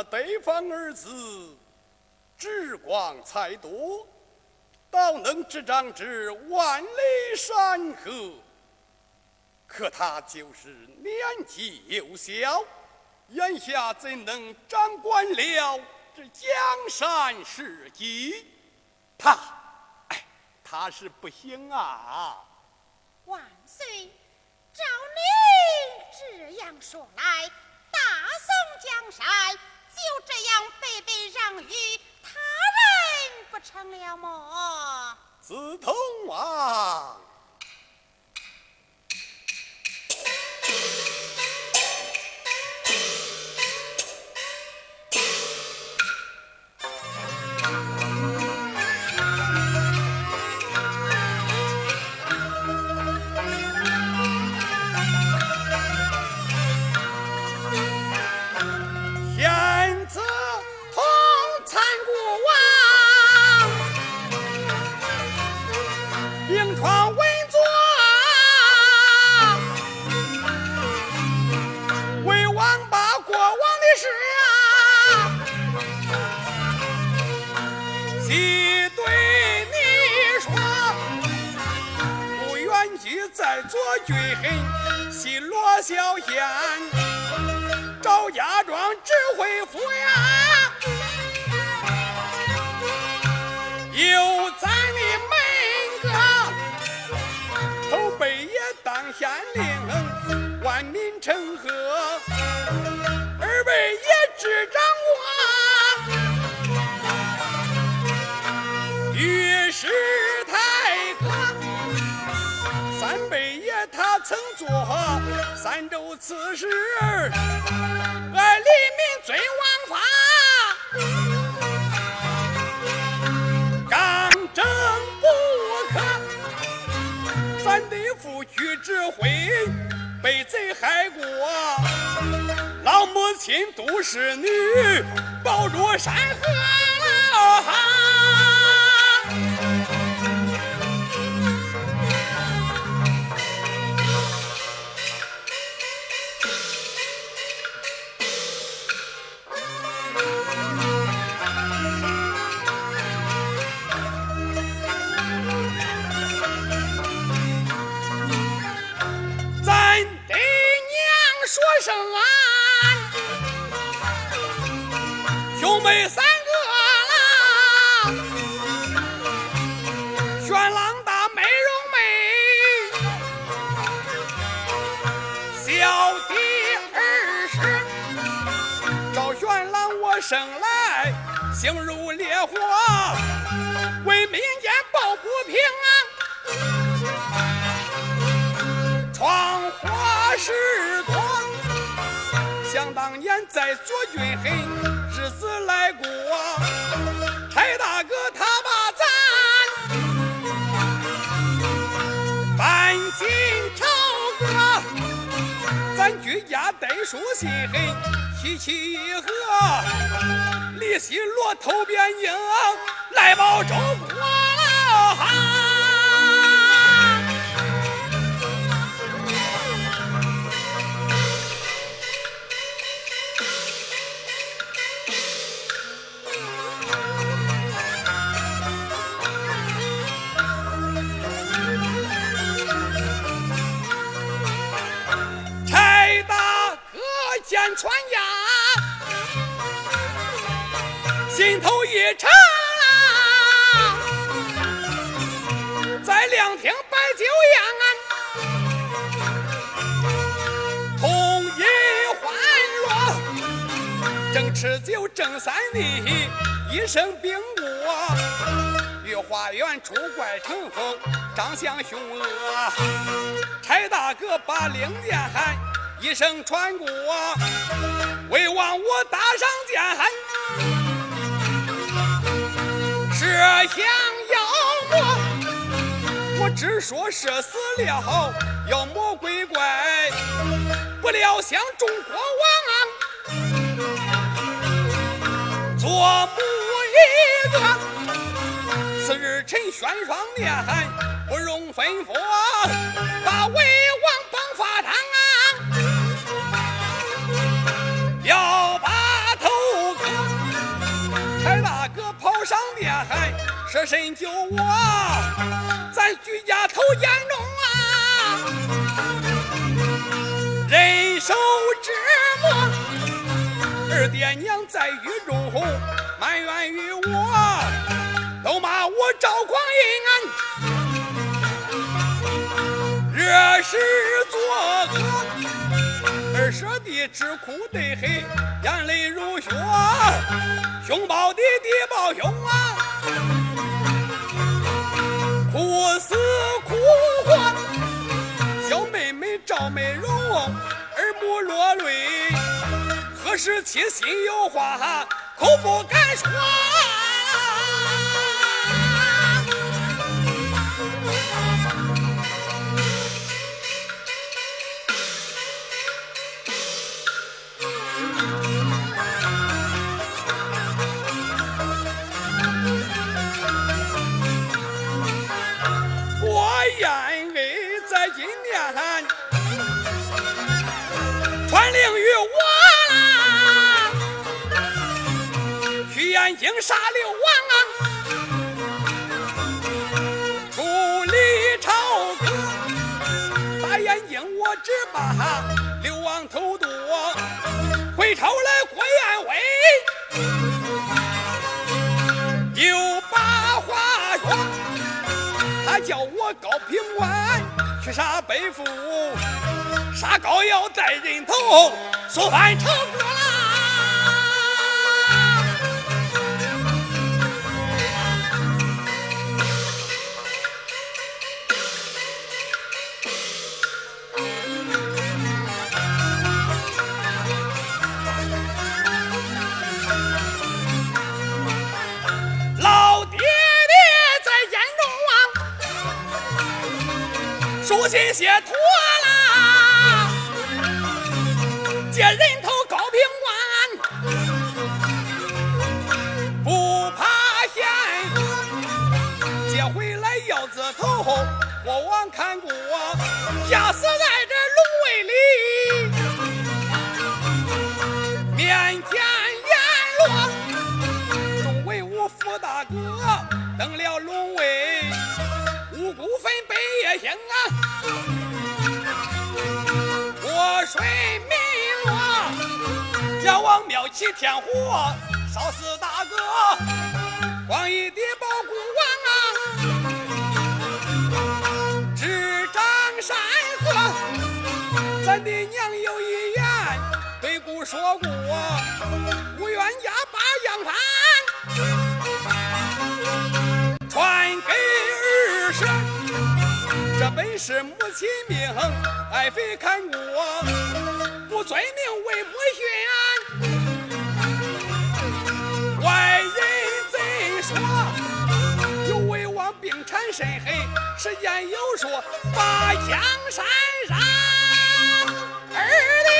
那对方儿子智广才多，倒能执掌之万里山河。可他就是年纪幼小，眼下怎能掌管了这江山社稷？他，哎，他是不行啊！三州刺史，俺黎民尊王法，刚正不可。咱得负去指挥，被贼害过，老母亲都是女，保住山河。生啊兄妹三个啦，玄朗大美容美，小弟儿十赵玄郎，我生来性如烈火，为民间抱不平啊。闯花十多。想当年在左军黑日子来过，柴大哥他把咱搬进朝歌，咱居家带书信黑。提起河，李西罗头边硬，来报周国。心头一沉，在凉亭摆酒宴，同饮欢乐，正吃酒正三立，一声兵过，御花园出怪成风，长相凶恶，柴大哥把令箭喊。一声传过，魏王我打上剑，想妖魔，我只说射死了妖魔鬼怪，不料想中国王做母一个，次日陈宣双念，不容吩咐，把魏王舍身救我，咱举家投监中啊，人受折磨。二爹娘在狱中埋怨于我，都骂我赵匡胤，惹事作恶。二舍弟直哭得很，眼泪如血，兄抱弟，弟抱兄啊，我是哭活。小妹妹赵美容，耳目落泪。何时起心有话，口不敢说。传令于我啦，去燕京杀刘王啊，处理朝歌，打燕京我只把刘王头剁，回朝来郭彦威，高平关去杀北父，杀高要带人头，速犯朝歌了！中啊，书信写妥啦，借人头高平关，不怕险，接回来腰子头，国王看过，吓死在这龙位里，面见阎罗。众威武福大哥登了龙位，五谷分北也行啊，为民落，要往庙起天火，烧死大哥，光义的保国王啊，执掌山河，咱的娘有一言对姑说过，无冤家把杨帆。传给儿孙，这本是母亲命，爱妃看过，罪名为母训。外人怎说？有为王病缠身黑，时间有说把江山让二弟。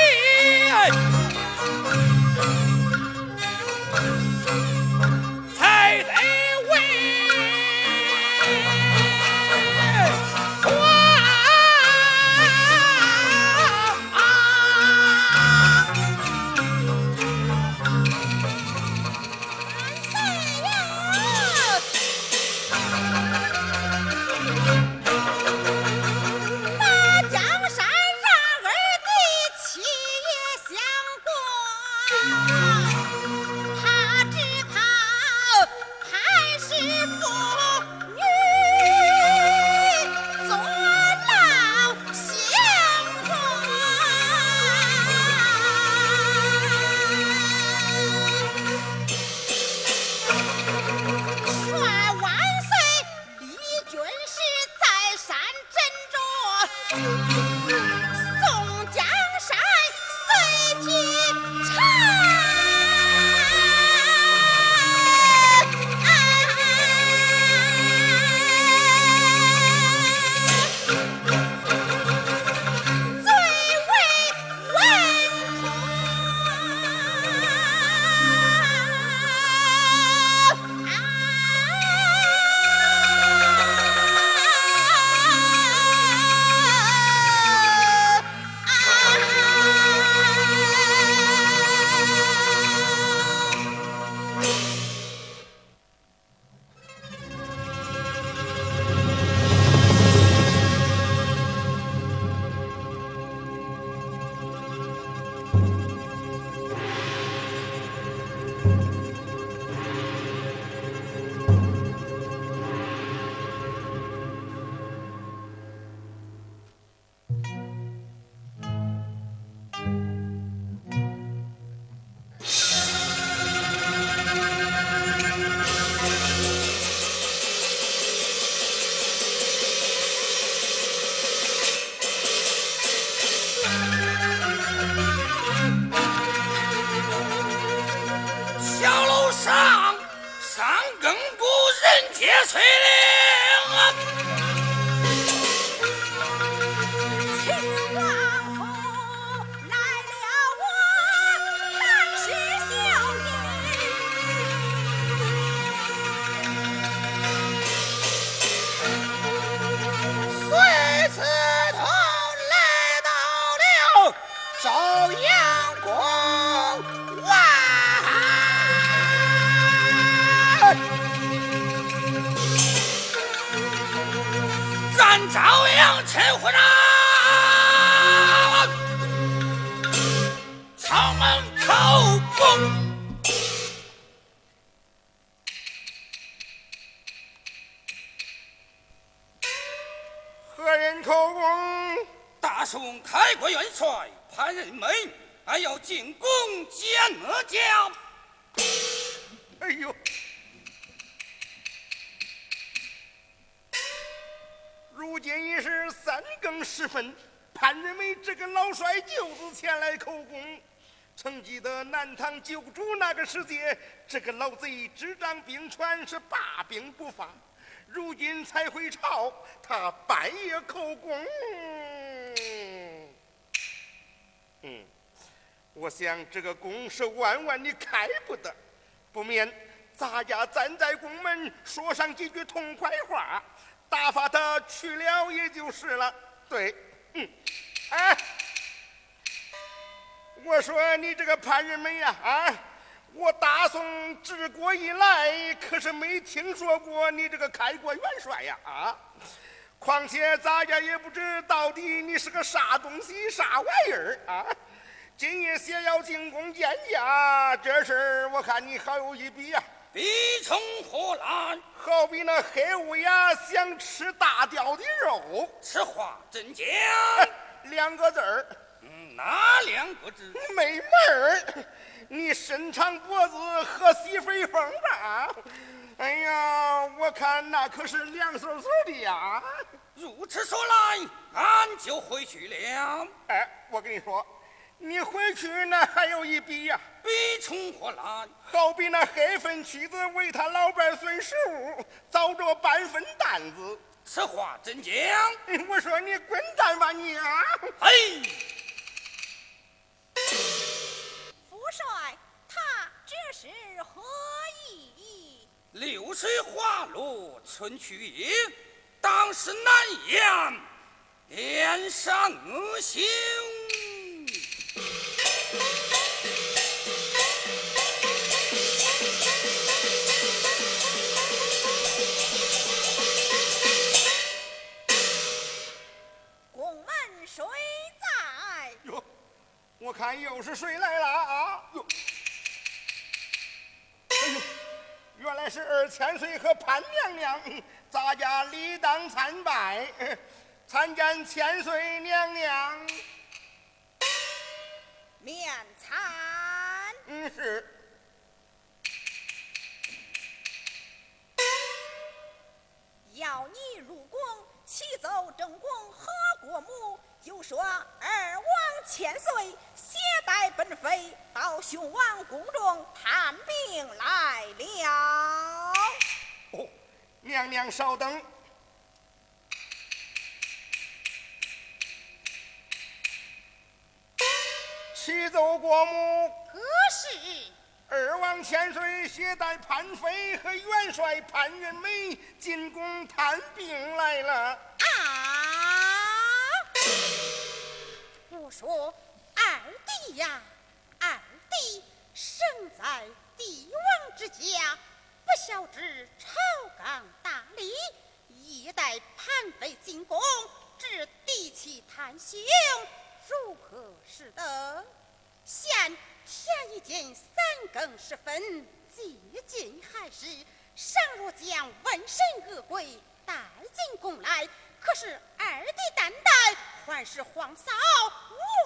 陈会长，城门口供。何人口供？大宋开国元帅潘仁美，美这个老帅舅子前来口供。曾记得南唐救主那个时节，这个老贼执掌兵权，是罢兵不发。如今才回朝，他半夜口供。嗯，我想这个宫是万万你开不得，不免咱家站在宫门说上几句痛快话，打发他去了也就是了。对，嗯，哎，我说你这个潘仁美呀，啊！我大宋治国以来，可是没听说过你这个开国元帅呀！啊，况且咱家也不知到底你是个啥东西、啥玩意儿啊！今夜先要进宫见驾，这事儿我看你好有一比呀！比从何来？好比那黑乌鸦想吃大雕的肉，此话怎讲？两个字儿。嗯，哪两不知？没门儿！你伸长脖子喝西北风吧？哎呀，我看那可是凉飕飕的呀！如此说来，俺就回去了。哎，我跟你说，你回去那还有一笔呀。笔从何来？好比那黑粉妻子为他老伴孙十五，遭着半分担子。此话怎讲？我说你滚蛋吧你啊！哎。帅，他这是何意？流水花落春去也，当时难言，脸上恶看又是谁来了啊？哟，哎呦原来是二千岁和潘娘娘，咱家理当参拜，参见千岁娘娘。面参。嗯，是。要你入宫，启奏正宫和国母，就说二王千岁携带本妃到雄王宫中探病来了。哦，娘娘稍等。启奏国母。何事？二王千岁携带潘妃和元帅潘仁美进宫探病来了。说二弟呀，二弟生在帝王之家，不孝之朝纲大礼，一代叛匪进宫，置帝妻探兄，如何是得？现。天已经三更时分，接近亥时，尚若将瘟神恶鬼带进宫来，可是二弟担待，还是皇嫂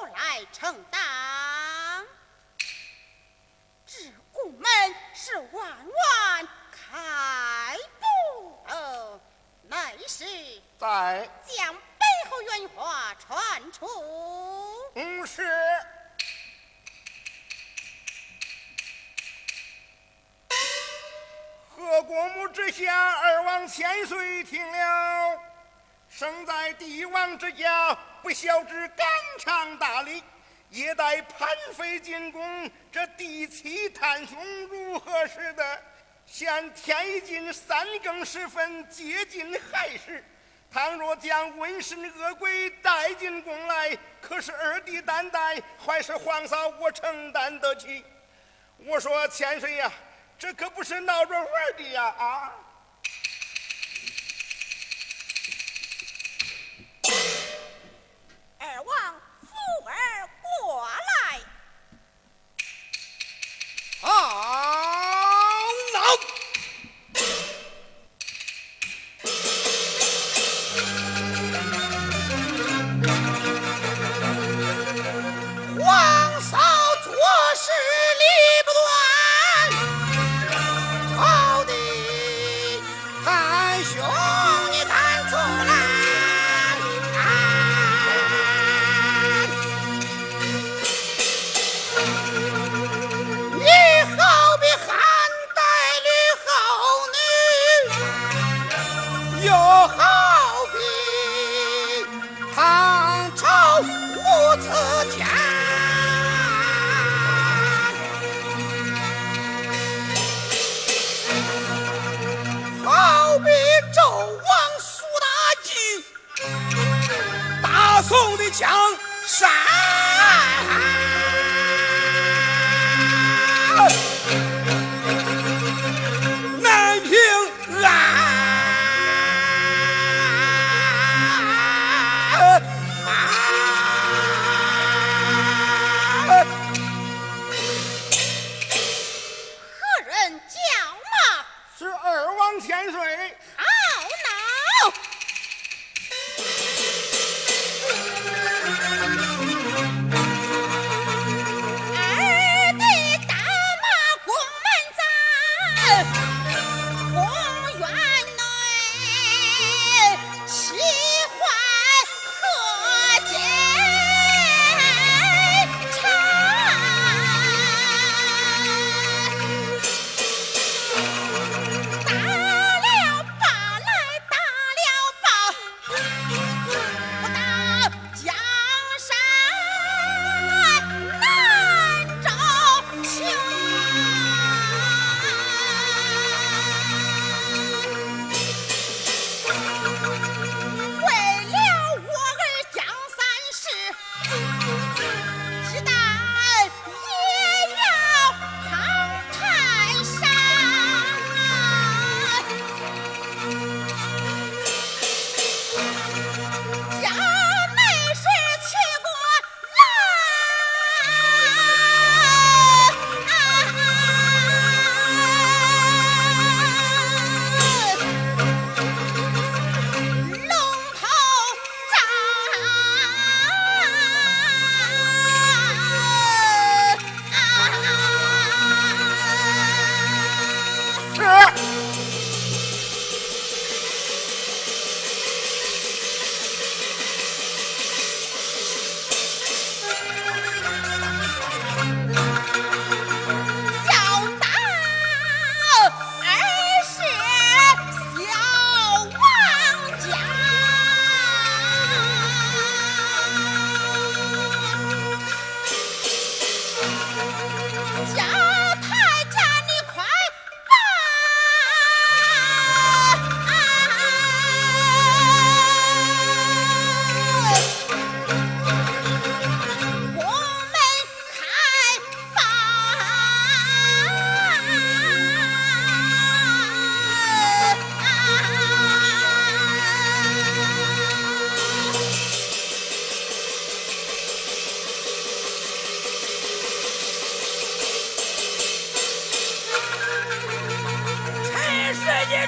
我来承担。这宫门是万万开不得，乃是在将背后原话传出。嗯，是。何国母之下，二王千岁听了。生在帝王之家，不孝之纲常大礼，也待潘妃进宫。这帝妻探兄如何使得？现天已近三更时分，接近亥时。倘若将瘟神恶鬼带进宫来，可是二弟担待，还是皇嫂我承担得起？我说千岁呀！这可不是闹着玩的呀！啊！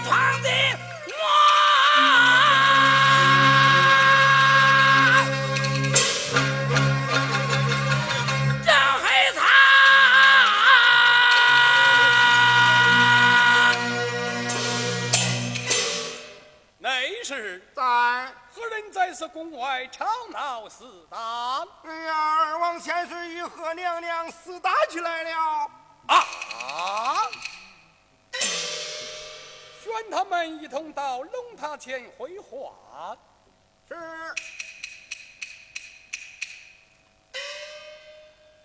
闯的我张黑，内，何人在此宫外吵闹厮打？哎呀，二王千岁与何娘娘厮打起来了！啊！跟他们一同到龙塔前回话是。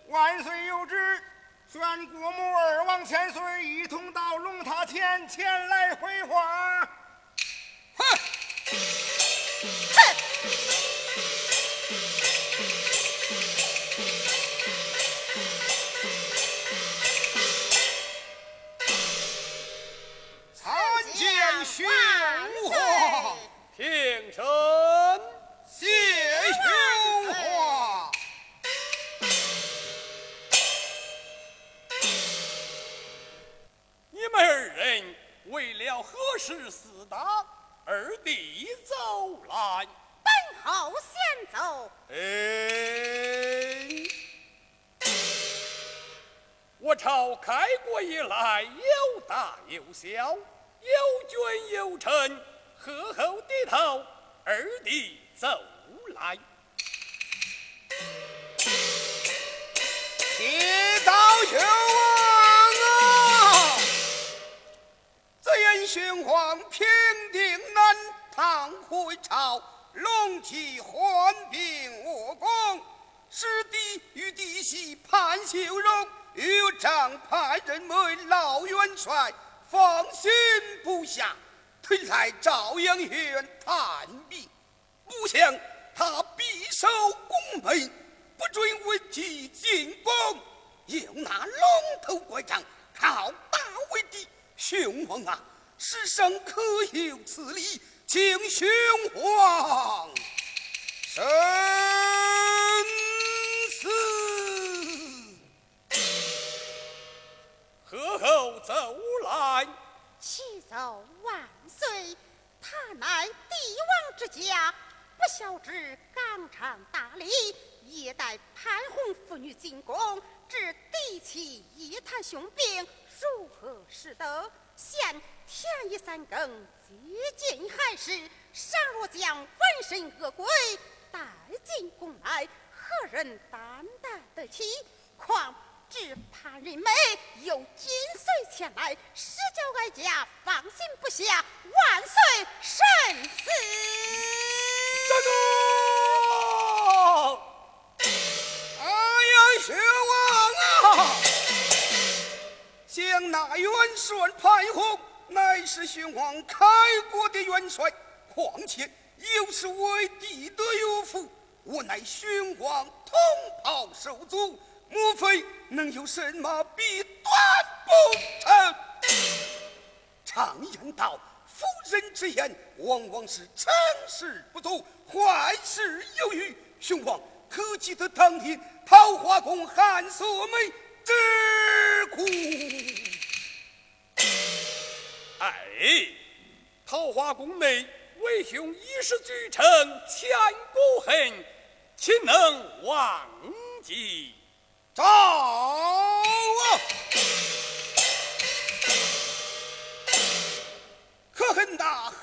万岁有旨，宣国母二王千岁一同到龙塔前前来回话。哼！见宣。平身，谢兄华。你们二人为了何事厮打？二弟走来。本侯先走。哎，我朝开国以来，有大有小，有君有臣。贺后低头，二弟走来。铁道雄王啊！只因玄黄平定南唐回朝，龙旗患病卧宫，师弟与弟媳潘秀荣、岳丈派人为老元帅，放心不下。推来朝阳县探秘，不想他必守宫门，不准闻啼进宫，又拿龙头拐杖靠打为敌。兄王啊，世上可有此理？请雄王深何后走来？启奏万岁，他乃帝王之家，不孝之纲常大礼，夜带潘红妇女进宫，致敌气一谈凶兵，如何是得？现天已三更，接近亥时，尚若将浑身恶鬼带进宫来，何人担待得起？况只怕人美又紧随前来，实叫哀家放心不下。万岁圣死！站住！哎呀，薛王啊！将那元帅潘洪，乃是宣王开国的元帅，况且又是为帝的岳父，我乃宣王同袍手足。莫非能有什么弊端不成？常言道，妇人之言往往是成事不足，坏事有余。兄王可记得当年桃花宫汉素梅之苦？哎，桃花宫内为兄一时举城，千古恨，岂能忘记？招啊！可恨那韩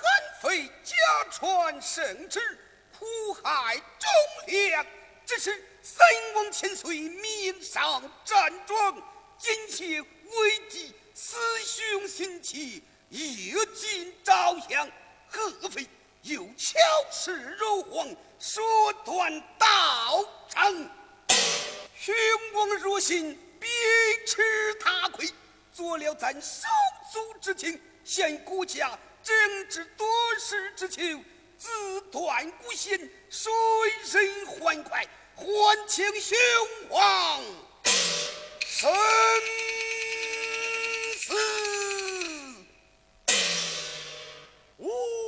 非假传圣旨，苦害忠良。只是三王千岁命上战状，今且危急，思兄心切，夜尽朝阳，合非又巧施柔黄，说断道成。君王若信，必吃他亏，做了咱手足之情，陷国家政治多事之求，自断孤心，谁人欢快，还请宣王深思。看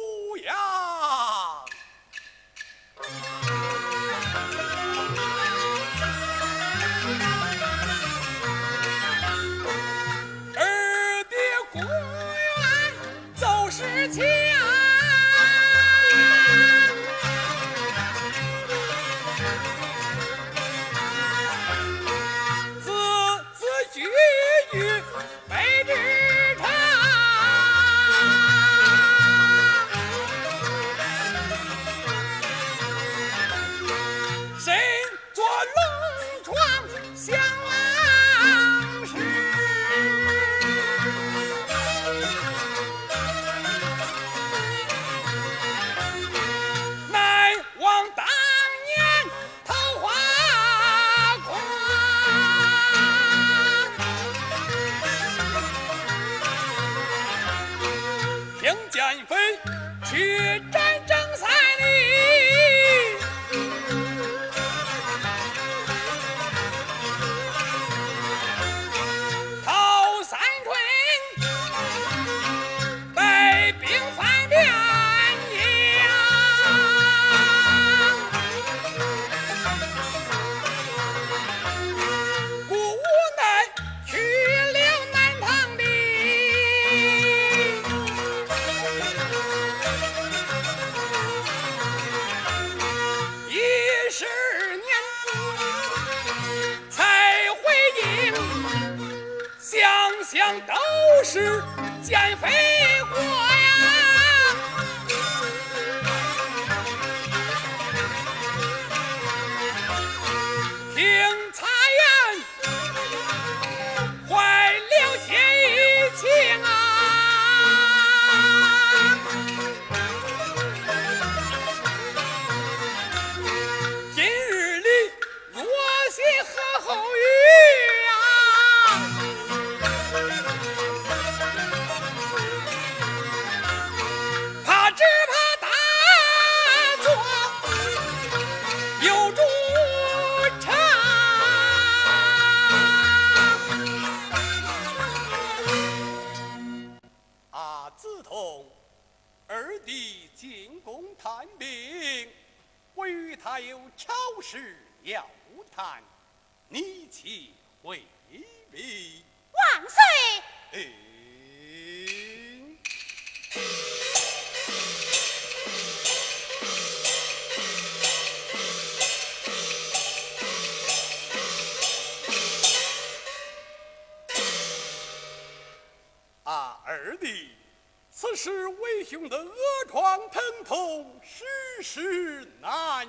兄的额疮疼痛，实是难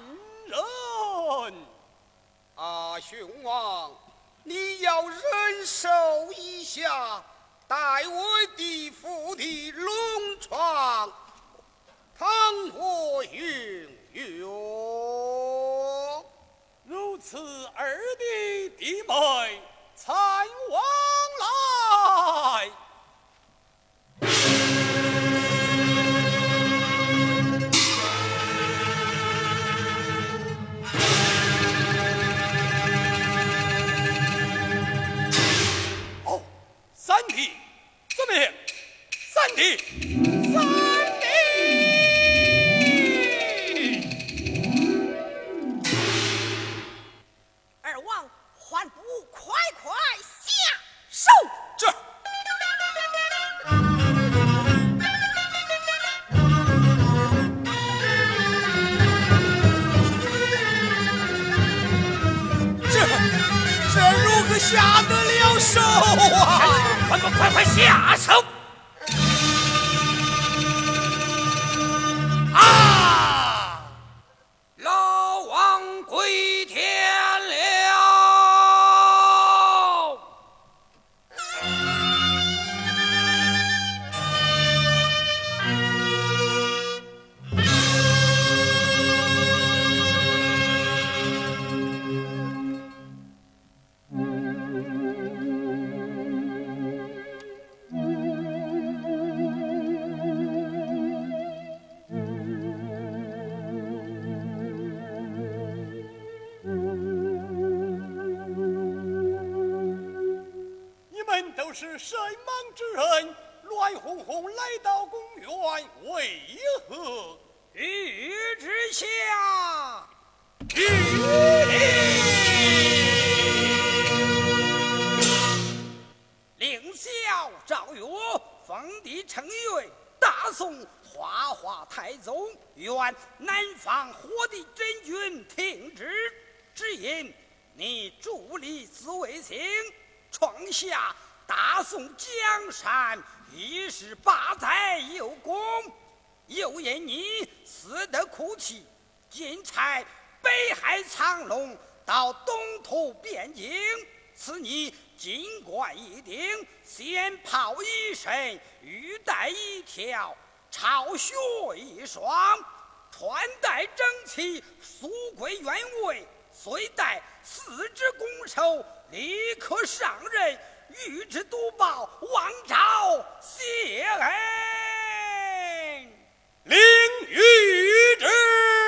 忍。啊，兄王，你要忍受一下，待我的父的龙床，倘我运用。如此，二弟弟妹三弟，三弟，二王还不，快快下手！这。这这如何下得了手啊？快，快快快下手！身，玉带一条，朝靴一双，穿戴整齐，素贵原位，虽带四只拱手，立刻上任。欲之督报，王朝谢恩，领御之。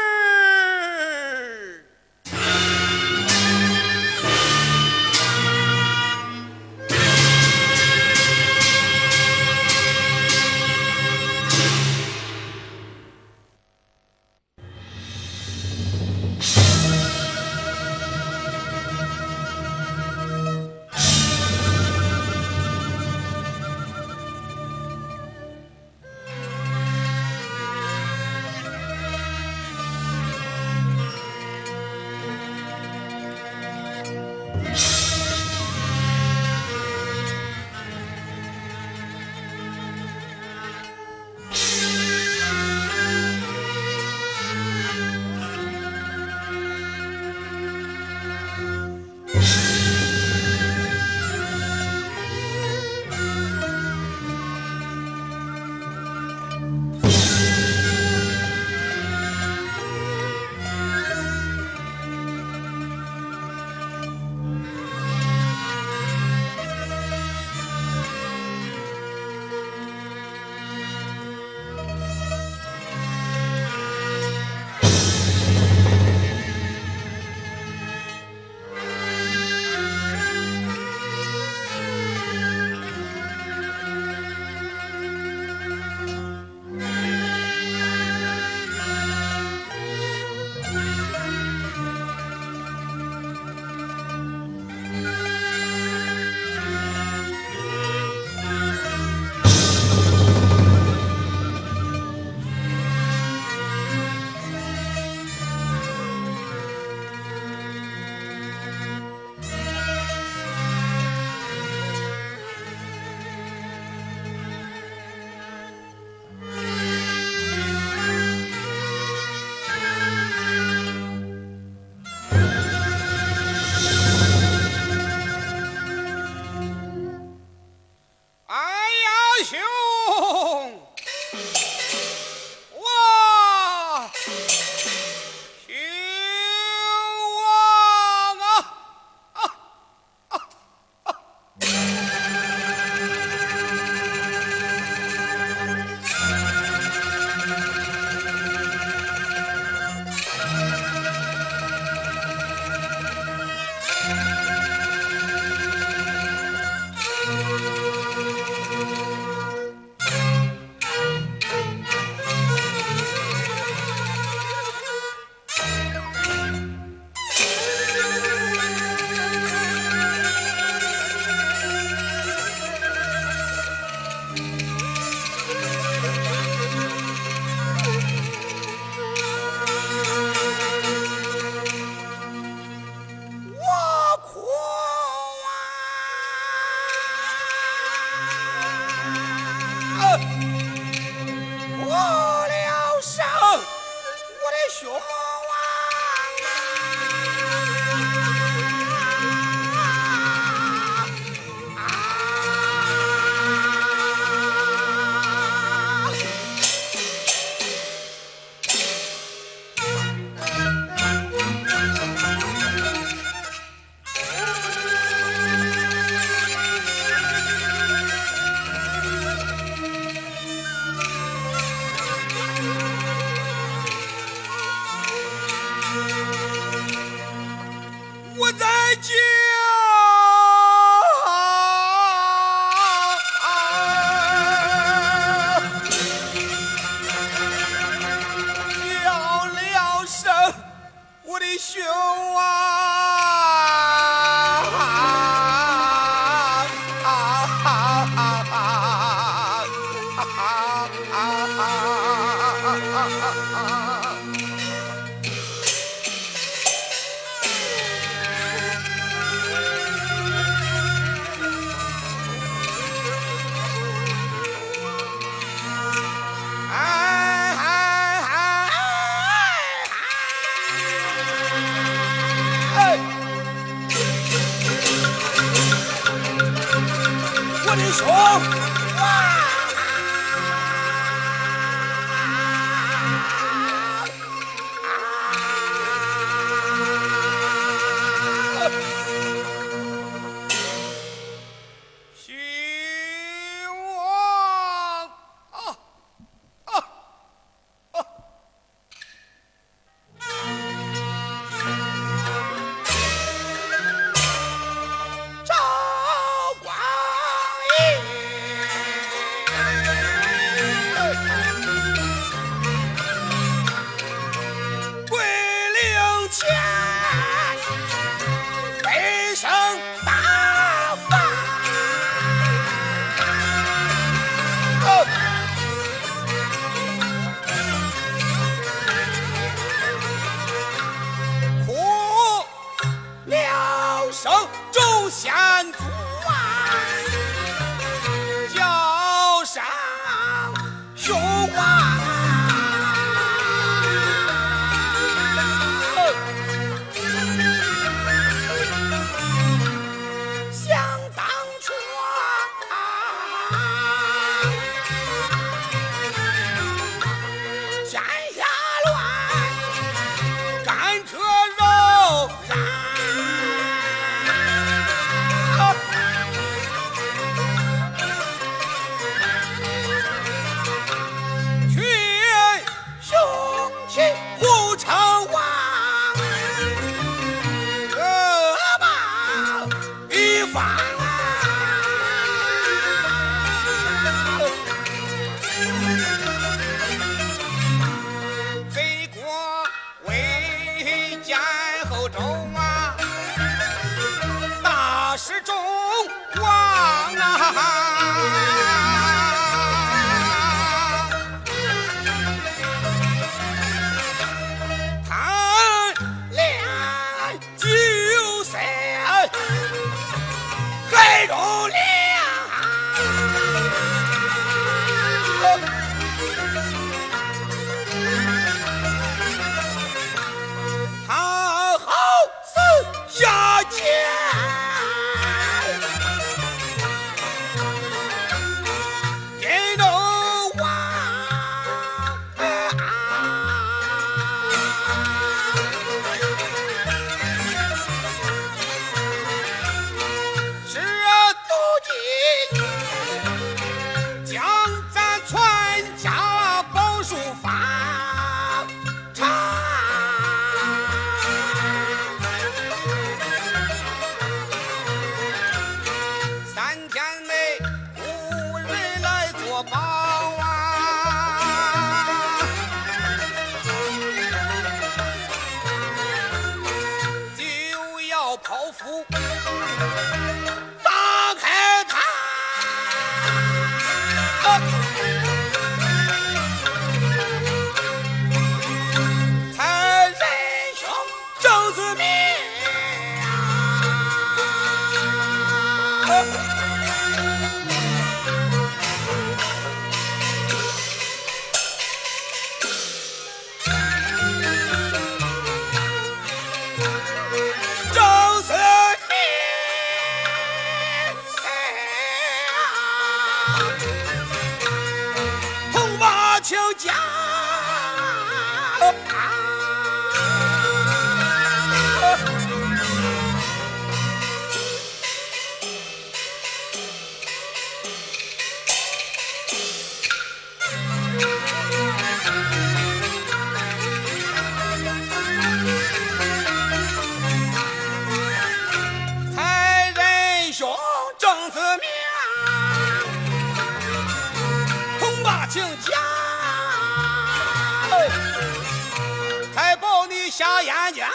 眼睛啊！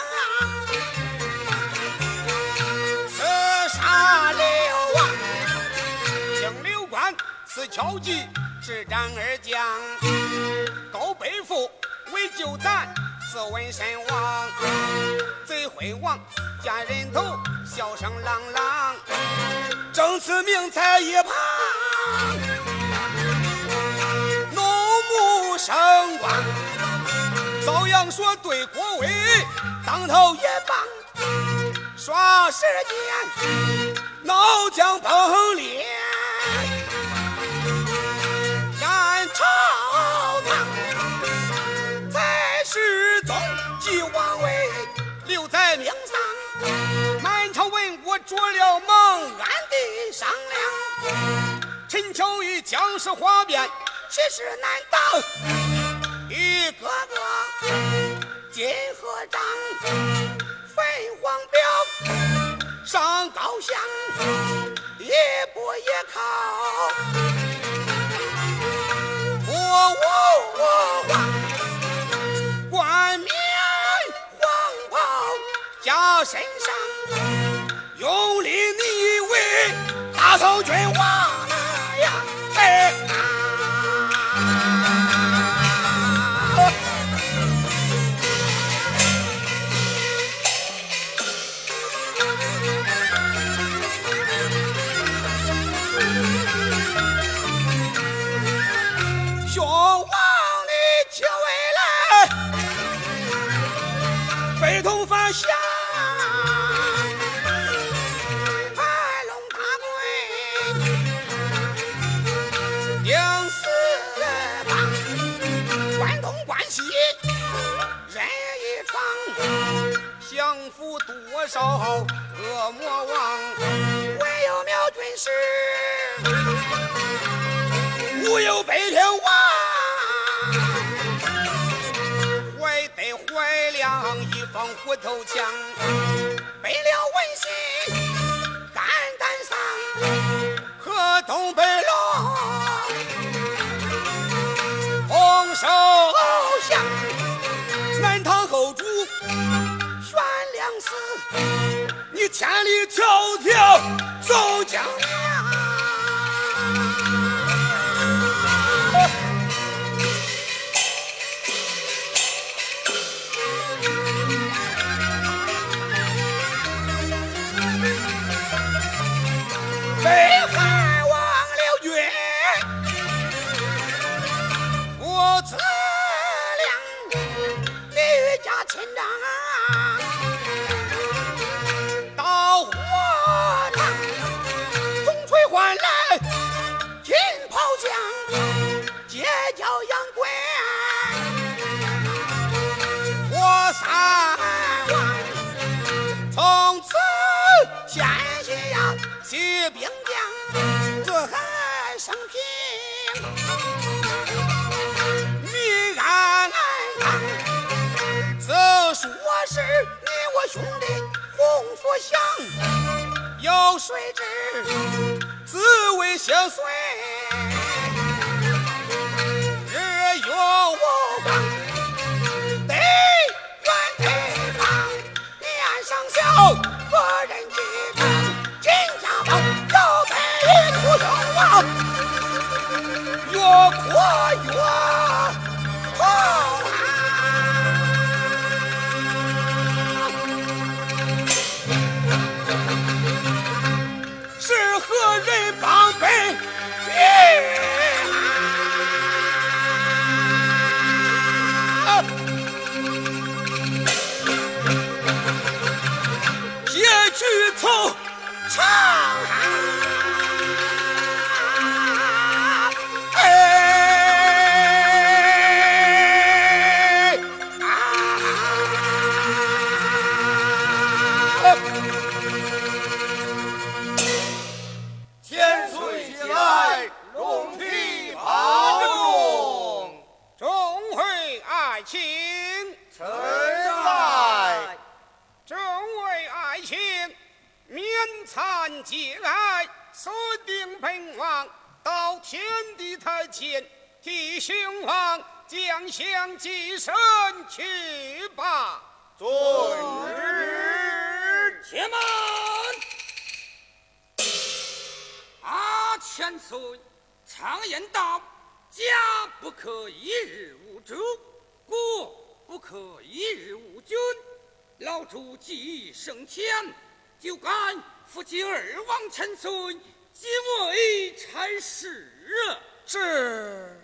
刺杀刘王，京刘关四敲击，执掌二将，高背负为救咱，自问身亡。贼辉煌，见人头，笑声朗朗，正此名在一旁，怒目生光。朝阳说对郭威，当头一棒，耍时间，脑浆崩裂，见朝堂，在世宗即王位留在命丧，满朝文武着了梦，暗地商量，陈秋雨将士哗变，其实难当。一个个金和章，飞黄标，上高香，一步一靠，我我我冠冕黄袍加身上，用力你为大宋君王。哎少恶魔王，唯有苗军师，无有北天王，怀得怀亮一方虎头枪，背了文信肝胆丧，和东北龙红手千里迢迢走江起兵将，这还生平。你安安，说是你我兄弟洪福享，有谁知只为心碎，日月无光。得怨对方，年上小何人？越过越好啊是何人帮本也去凑长将相计身去吧。遵旨，且慢。阿千岁，常言道，家不可一日无主，国不可一日无君。老主既已升迁，就该负起二王千岁，即为差事。是。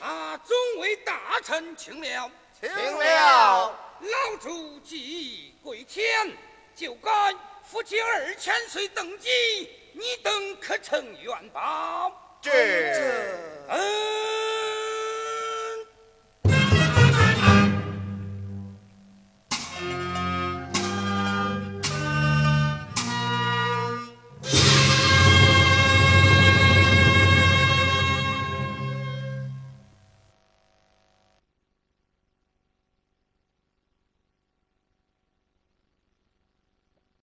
啊，众位大臣请了，请了。老主即归天，就该夫妻二千岁登基，你等可曾愿报？这。